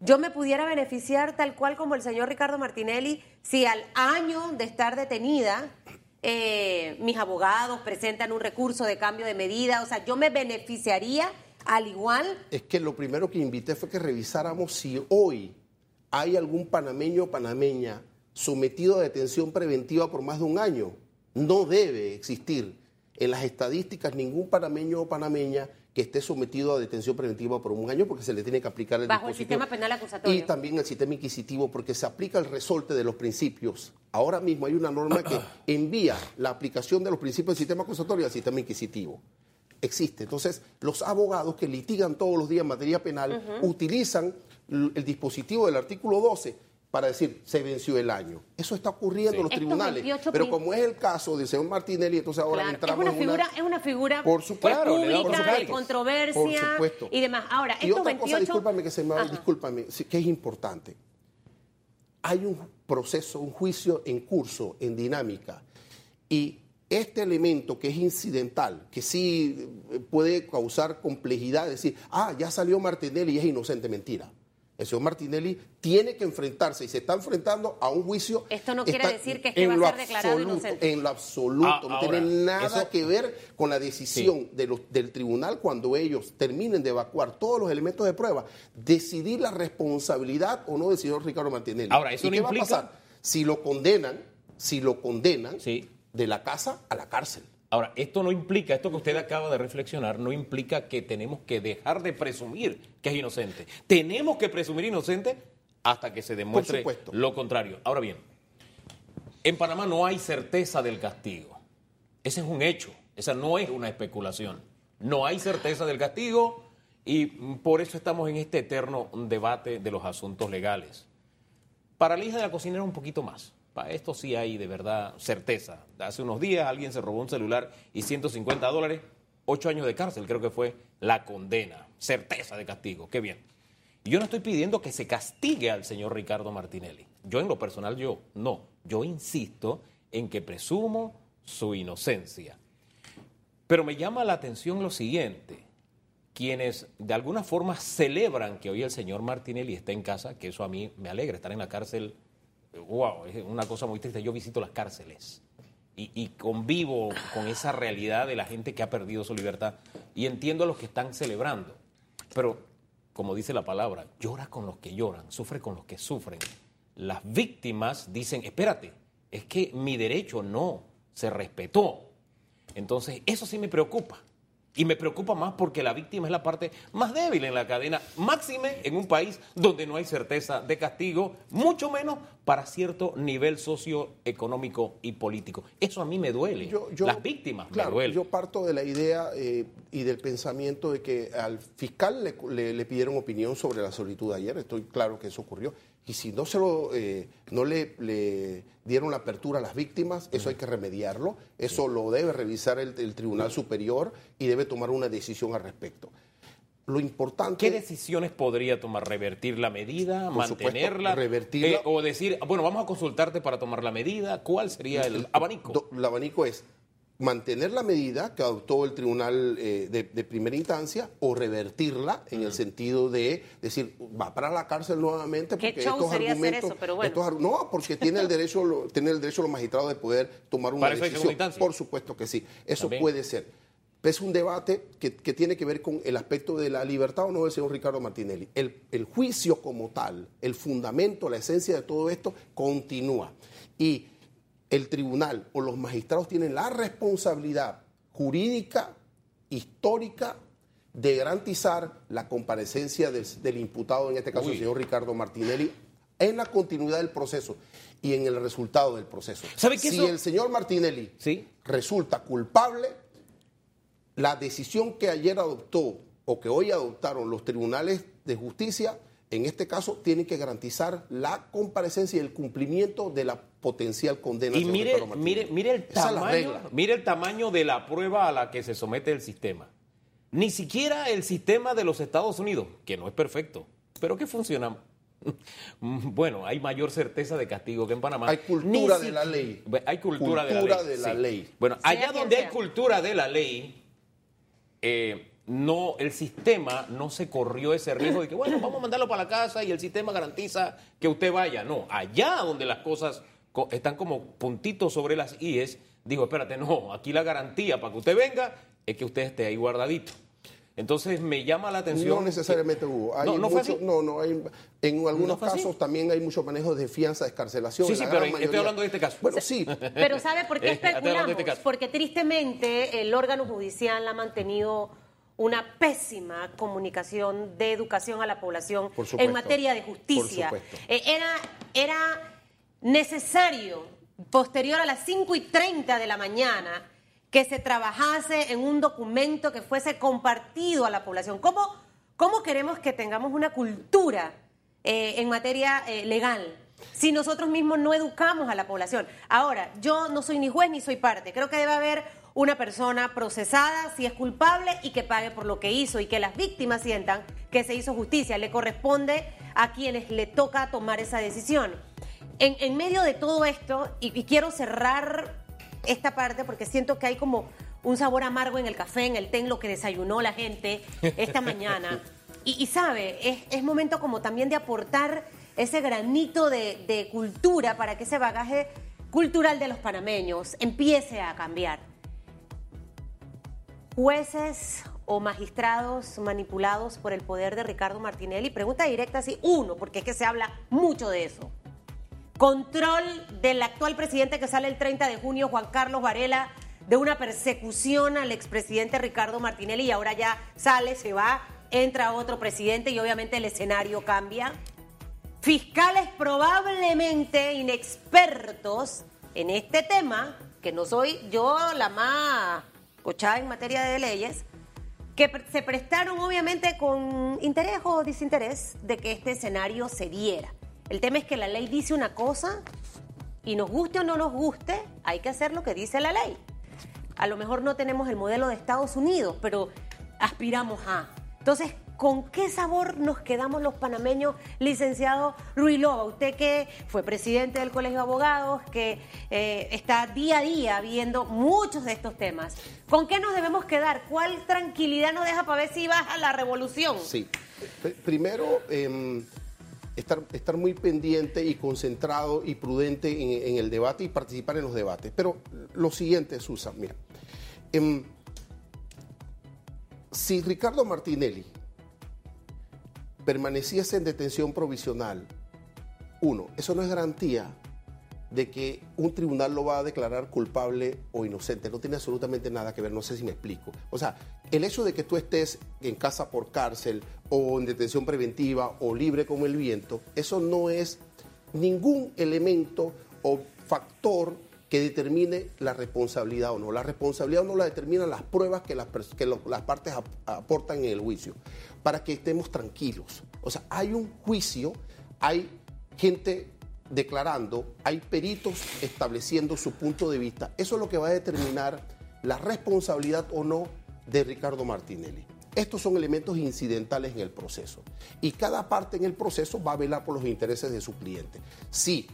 yo me pudiera beneficiar tal cual como el señor Ricardo Martinelli si al año de estar detenida eh, mis abogados presentan un recurso de cambio de medida, o sea, yo me beneficiaría al igual. Es que lo primero que invité fue que revisáramos si hoy hay algún panameño o panameña sometido a detención preventiva por más de un año. No debe existir en las estadísticas ningún panameño o panameña que esté sometido a detención preventiva por un año porque se le tiene que aplicar el Bajo el sistema penal acusatorio. Y también el sistema inquisitivo porque se aplica el resorte de los principios. Ahora mismo hay una norma que <coughs> envía la aplicación de los principios del sistema acusatorio al sistema inquisitivo existe. Entonces, los abogados que litigan todos los días en materia penal utilizan el dispositivo del artículo 12 para decir se venció el año. Eso está ocurriendo en los tribunales. 28 Pero como es el caso del señor Martinelli, entonces ahora Claro, es entramos una en figura, es una figura Por supuesto, pública, por de supuesto. controversia Por supuesto. y demás. Ahora, Y estos otra 28... cosa, discúlpame que se me Ajá. discúlpame, que es importante. Hay un proceso, un juicio en curso, en dinámica, y este elemento que es incidental, que sí eh, puede causar complejidad, decir, ah, ya salió Martinelli y es inocente, mentira. El señor Martinelli tiene que enfrentarse y se está enfrentando a un juicio. Esto no quiere decir que este en va a lo ser declarado absoluto, inocente. En lo absoluto, Ah, no ahora, tiene nada eso- que ver con la decisión de los- del tribunal cuando ellos terminen de evacuar todos los elementos de prueba, decidir la responsabilidad o no del señor Ricardo Martinelli. Ahora, eso ¿Y no qué va a pasar? Si lo condenan, si lo condenan, Sí. de la casa a la cárcel. Ahora, esto no implica, esto que usted acaba de reflexionar, no implica que tenemos que dejar de presumir que es inocente. Tenemos que presumir inocente hasta que se demuestre lo contrario. Ahora bien, en Panamá no hay certeza del castigo. Ese es un hecho, esa no es una especulación. No hay certeza del castigo y por eso estamos en este eterno debate de los asuntos legales. Para la hija de la cocinera un poquito más. Para esto sí hay de verdad certeza. Hace unos días alguien se robó un celular y 150 dólares, ocho años de cárcel creo que fue la condena. Certeza de castigo, qué bien. Yo no estoy pidiendo que se castigue al señor Ricardo Martinelli. Yo en lo personal, yo no. Yo insisto en que presumo su inocencia. Pero me llama la atención lo siguiente. Quienes de alguna forma celebran que hoy el señor Martinelli está en casa, que eso a mí me alegra, estar en la cárcel, wow, es una cosa muy triste. Yo visito las cárceles y, y convivo con esa realidad de la gente que ha perdido su libertad y entiendo a los que están celebrando. Pero, como dice la palabra, llora con los que lloran, sufre con los que sufren. Las víctimas dicen, espérate, es que mi derecho no se respetó. Entonces, eso sí me preocupa. Y me preocupa más porque la víctima es la parte más débil en la cadena, máxime en un país donde no hay certeza de castigo, mucho menos para cierto nivel socioeconómico y político. Eso a mí me duele. Yo- yo- Las víctimas claro, me duelen. Yo parto de la idea eh, y del pensamiento de que al fiscal le, le- le pidieron opinión sobre la solitud ayer. Estoy claro que eso ocurrió. Y si no se lo, eh, no le, le dieron la apertura a las víctimas, eso hay que remediarlo. Eso lo debe revisar el, el Tribunal Superior y debe tomar una decisión al respecto. Lo importante. ¿Qué decisiones podría tomar? ¿Revertir la medida? Por supuesto, ¿Mantenerla? revertirla. Eh, o decir, bueno, vamos a consultarte para tomar la medida. ¿Cuál sería el abanico? El abanico es mantener la medida que adoptó el tribunal eh, de, de primera instancia o revertirla en el sentido de decir va para la cárcel nuevamente Qué porque show estos sería hacer argumentos eso, pero bueno. estos ar- no porque tiene el derecho lo- <laughs> tiene el derecho los magistrados de poder tomar una Para eso hay segunda decisión instancia. por supuesto que sí eso También. puede ser es un debate que, que tiene que ver con el aspecto de la libertad o no del señor Ricardo Martinelli. El, el juicio como tal, el fundamento, la esencia de todo esto continúa. Y el tribunal o los magistrados tienen la responsabilidad jurídica, histórica, de garantizar la comparecencia del, del imputado, en este caso Uy. el señor Ricardo Martinelli, en la continuidad del proceso y en el resultado del proceso. ¿Sabe que si eso- el señor Martinelli Sí. resulta culpable, la decisión que ayer adoptó o que hoy adoptaron los tribunales de justicia, en este caso, tienen que garantizar la comparecencia y el cumplimiento de la potencial condena. Y mire, mire, mire el tamaño, mire el tamaño de la prueba a la que se somete el sistema. Ni siquiera el sistema de los Estados Unidos, que no es perfecto, pero que funciona. <laughs> Bueno, hay mayor certeza de castigo que en Panamá. Hay cultura de la ley. Hay cultura, de la Cultura ley. de la sí. ley. Bueno, allá donde hay cultura de la ley, eh, no, el sistema no se corrió ese riesgo de que, bueno, vamos a mandarlo para la casa y el sistema garantiza que usted vaya. No, allá donde las cosas co- están como puntitos sobre las IES, digo, espérate, no, aquí la garantía para que usted venga es que usted esté ahí guardadito. Entonces me llama la atención. No necesariamente hubo. Hay No, no fue así. no, no, hay, en algunos así? casos también hay mucho manejo de fianza, de escarcelación. Sí, sí, pero estoy hablando de este caso. Bueno, sí, Pero ¿sabe por qué <laughs> especulamos? este caso. Porque tristemente el órgano judicial ha mantenido una pésima comunicación de educación a la población Por supuesto. en materia de justicia. Por supuesto. Eh, era, era necesario, posterior a las 5 y 30 de la mañana, que se trabajase en un documento que fuese compartido a la población. ¿Cómo, cómo queremos que tengamos una cultura eh, en materia eh, legal si nosotros mismos no educamos a la población? Ahora, yo no soy ni juez ni soy parte. Creo que debe haber una persona procesada si es culpable y que pague por lo que hizo y que las víctimas sientan que se hizo justicia. Le corresponde a quienes le toca tomar esa decisión. En, en medio de todo esto, y, y quiero cerrar esta parte porque siento que hay como un sabor amargo en el café, en el té, en lo que desayunó la gente esta <laughs> mañana. Y, y sabe, es, es momento como también de aportar ese granito de, de cultura para que ese bagaje cultural de los panameños empiece a cambiar. Jueces o magistrados manipulados por el poder de Ricardo Martinelli. Pregunta directa así, uno, porque es que se habla mucho de eso. Control del actual presidente que sale el 30 de junio, Juan Carlos Varela, de una persecución al expresidente Ricardo Martinelli y ahora ya sale, se va, entra otro presidente y obviamente el escenario cambia. Fiscales probablemente inexpertos en este tema, que no soy yo la más cochada en materia de leyes, que se prestaron obviamente con interés o desinterés de que este escenario se diera. El tema es que la ley dice una cosa y nos guste o no nos guste, hay que hacer lo que dice la ley. A lo mejor no tenemos el modelo de Estados Unidos, pero aspiramos a. Entonces, ¿con qué sabor nos quedamos los panameños, licenciado Ruilova? Usted que fue presidente del Colegio de Abogados, que eh, está día a día viendo muchos de estos temas. ¿Con qué nos debemos quedar? ¿Cuál tranquilidad nos deja para ver si baja la revolución? Sí. Pr- Primero, em, estar, estar muy pendiente y concentrado y prudente en, en el debate y participar en los debates. Pero lo siguiente, Susan, mira. em, si Ricardo Martinelli permaneciese en detención provisional, uno, eso no es garantía de que un tribunal lo va a declarar culpable o inocente. No tiene absolutamente nada que ver, no sé si me explico. O sea, el hecho de que tú estés en casa por cárcel o en detención preventiva o libre como el viento, eso no es ningún elemento o factor que determine la responsabilidad o no. La responsabilidad no la determinan las pruebas que las, que las partes ap- aportan en el juicio, para que estemos tranquilos. O sea, hay un juicio, hay gente declarando, hay peritos estableciendo su punto de vista. Eso es lo que va a determinar la responsabilidad o no de Ricardo Martinelli. Estos son elementos incidentales en el proceso. Y cada parte en el proceso va a velar por los intereses de su cliente. Si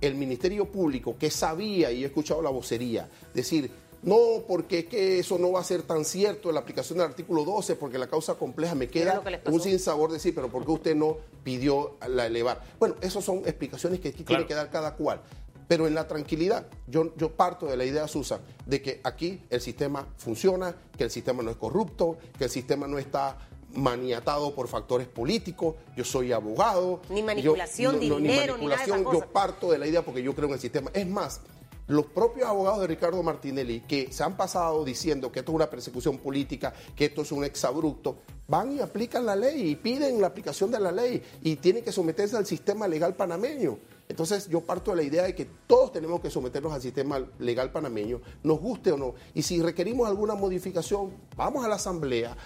el Ministerio Público, que sabía, y he escuchado la vocería, decir, no, porque es que eso no va a ser tan cierto en la aplicación del artículo 12, porque la causa compleja me queda que un sinsabor decir, pero ¿por qué usted no pidió la elevar? Bueno, esas son explicaciones que aquí Claro. tiene que dar cada cual. Pero en la tranquilidad, yo, yo parto de la idea, Susan, de que aquí el sistema funciona, que el sistema no es corrupto, que el sistema no está maniatado por factores políticos, yo soy abogado. Ni yo- manipulación, ni dinero, ni nada de manipulación, cosas. Yo parto de la idea porque yo creo en el sistema. Es más, los propios abogados de Ricardo Martinelli que se han pasado diciendo que esto es una persecución política, que esto es un exabrupto, van y aplican la ley y piden la aplicación de la ley y tienen que someterse al sistema legal panameño. Entonces yo parto de la idea de que todos tenemos que someternos al sistema legal panameño, nos guste o no. Y si requerimos alguna modificación, vamos a la asamblea,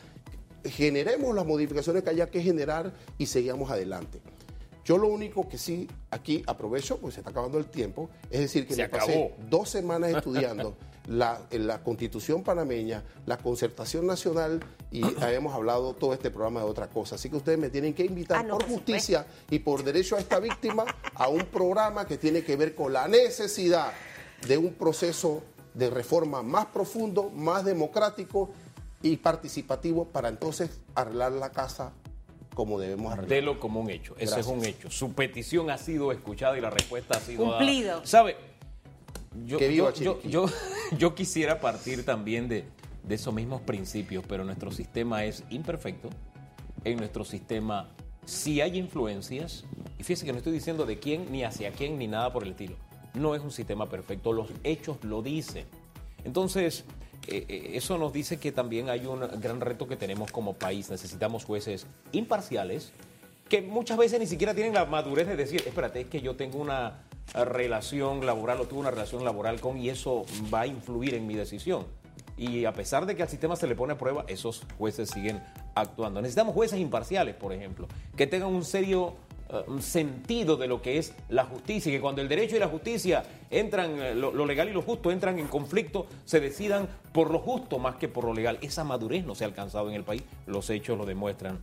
generemos las modificaciones que haya que generar y sigamos adelante. Yo lo único que sí aquí aprovecho, pues se está acabando el tiempo, es decir, que Se me pasé acabó. dos semanas <laughs> estudiando la, la constitución panameña, la concertación nacional y habíamos hablado todo este programa de otra cosa. Así que ustedes me tienen que invitar Ah, no, por justicia y por derecho a esta víctima a un programa que tiene que ver con la necesidad de un proceso de reforma más profundo, más democrático y participativo para entonces arreglar la casa como debemos arreglar. Delo como un hecho. Ese Gracias. es un hecho. Su petición ha sido escuchada y la respuesta ha sido dada. Cumplido. ¿Sabe? Yo, Que viva yo, yo, Chiriquí. yo, <laughs> yo quisiera partir también de, de esos mismos principios, pero nuestro sistema es imperfecto. En nuestro sistema sí hay influencias. Y fíjese que no estoy diciendo de quién, ni hacia quién, ni nada por el estilo. No es un sistema perfecto. Los hechos lo dicen. Entonces, eh, eh, eso nos dice que también hay un gran reto que tenemos como país. Necesitamos jueces imparciales que muchas veces ni siquiera tienen la madurez de decir, espérate, es que yo tengo una relación laboral o tuve una relación laboral con y eso va a influir en mi decisión. Y a pesar de que al sistema se le pone a prueba, esos jueces siguen actuando. Necesitamos jueces imparciales, por ejemplo, que tengan un serio eh, sentido de lo que es la justicia, y que cuando el derecho y la justicia entran, eh, lo, lo legal y lo justo entran en conflicto, se decidan por lo justo más que por lo legal. Esa madurez no se ha alcanzado en el país, los hechos lo demuestran.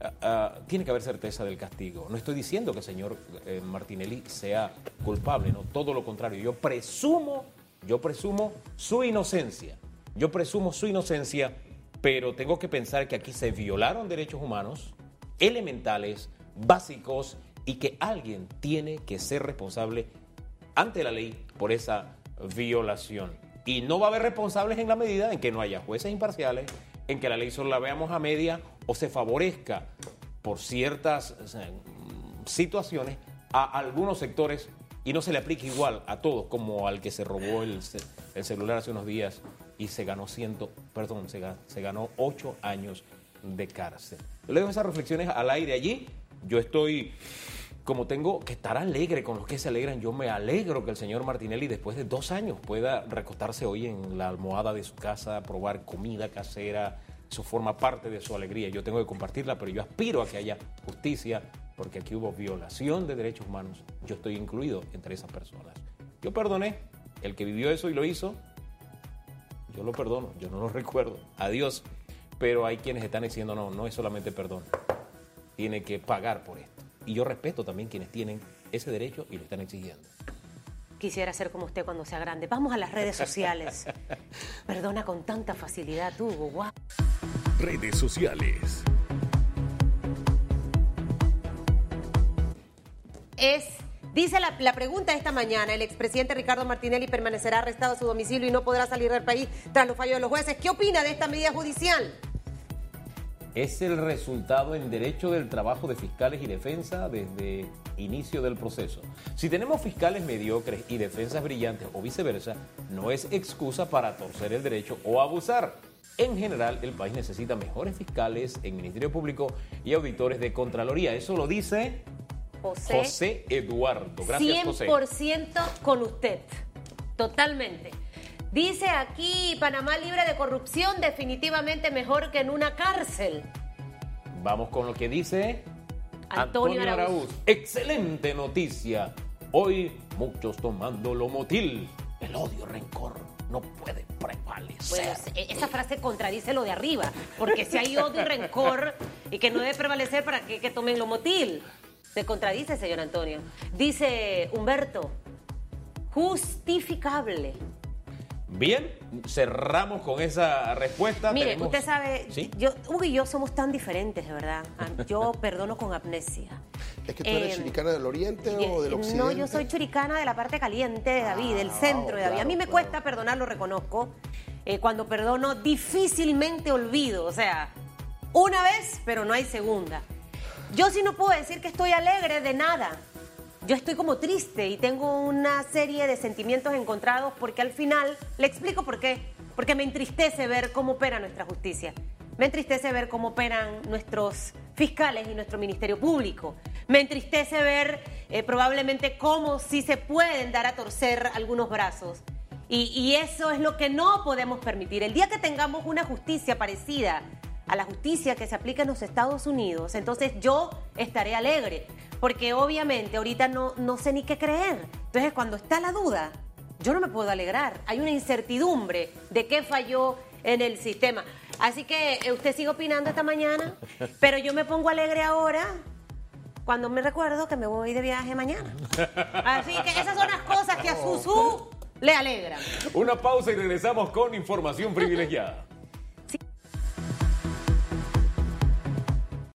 Ah, ah, tiene que haber certeza del castigo. No estoy diciendo que el señor eh, Martinelli sea culpable, no, todo lo contrario. Yo presumo Yo presumo su inocencia. Yo presumo su inocencia, pero tengo que pensar que aquí se violaron derechos humanos elementales, básicos, y que alguien tiene que ser responsable ante la ley por esa violación. Y no va a haber responsables en la medida en que no haya jueces imparciales, en que la ley solo la veamos a media o se favorezca por ciertas situaciones a algunos sectores y no se le aplique igual a todos como al que se robó el, el celular hace unos días y se ganó ciento, perdón, se, ganó ocho años de cárcel. Le dejo esas reflexiones al aire allí. Yo estoy como tengo que estar alegre con los que se alegran, yo me alegro que el señor Martinelli después de dos años pueda recostarse hoy en la almohada de su casa, probar comida casera, eso forma parte de su alegría. Yo tengo que compartirla, pero yo aspiro a que haya justicia, porque aquí hubo violación de derechos humanos. Yo estoy incluido entre esas personas. Yo perdoné, el que vivió eso y lo hizo, yo lo perdono, yo no lo <laughs> recuerdo. Adiós. Pero hay quienes están diciendo, no, no es solamente perdón, tiene que pagar por esto. Y yo respeto también quienes tienen ese derecho y lo están exigiendo. Quisiera ser como usted cuando sea grande. Vamos a las redes sociales. <laughs> Perdona con tanta facilidad, Hugo. Wow. Redes sociales. Es Dice la, la, pregunta esta mañana, el expresidente Ricardo Martinelli permanecerá arrestado a su domicilio y no podrá salir del país tras los fallos de los jueces. ¿Qué opina de esta medida judicial? Es el resultado en derecho del trabajo de fiscales y defensa desde inicio del proceso. Si tenemos fiscales mediocres y defensas brillantes o viceversa, no es excusa para torcer el derecho o abusar. En general, el país necesita mejores fiscales en Ministerio Público y auditores de Contraloría. Eso lo dice José, Eduardo. Gracias, 100% 100% con usted. Totalmente. Dice aquí, Panamá libre de corrupción, definitivamente mejor que en una cárcel. Vamos con lo que dice Antonio, Araúz. Excelente noticia. Hoy muchos tomando lo motil. El odio, rencor no puede prevalecer. E-, esa frase contradice lo de arriba, porque si hay odio y rencor y que no debe prevalecer para que, que tomen lo motil. Se contradice, señor Antonio. Dice Humberto, justificable. Bien, cerramos con esa respuesta. Mire, usted sabe, yo, Hugo y yo somos tan diferentes, de verdad. Ah, yo perdono con amnesia. ¿Es que tú eres eh, churicana del oriente o del occidente? No, yo soy churicana de la parte caliente de David, del ah, centro de David. a mí me cuesta perdonar, lo reconozco. Eh, cuando perdono, difícilmente olvido. O sea, una vez, pero no hay segunda. Yo sí no puedo decir que estoy alegre de nada yo estoy como triste y tengo una serie de sentimientos encontrados porque al final, le explico por qué, porque me entristece ver cómo opera nuestra justicia, me entristece ver cómo operan nuestros fiscales y nuestro Ministerio Público, me entristece ver eh, probablemente cómo sí se pueden dar a torcer algunos brazos. Y, y eso es lo que no podemos permitir. El día que tengamos una justicia parecida a la justicia que se aplica en los Estados Unidos, entonces yo estaré alegre porque obviamente ahorita no, no sé ni qué creer. Entonces, cuando está la duda, yo no me puedo alegrar. Hay una incertidumbre de qué falló en el sistema. Así que eh, usted sigue opinando esta mañana, pero yo me pongo alegre ahora cuando me recuerdo que me voy de viaje mañana. Así que esas son las cosas que a Susu le alegran. Una pausa y regresamos con información privilegiada.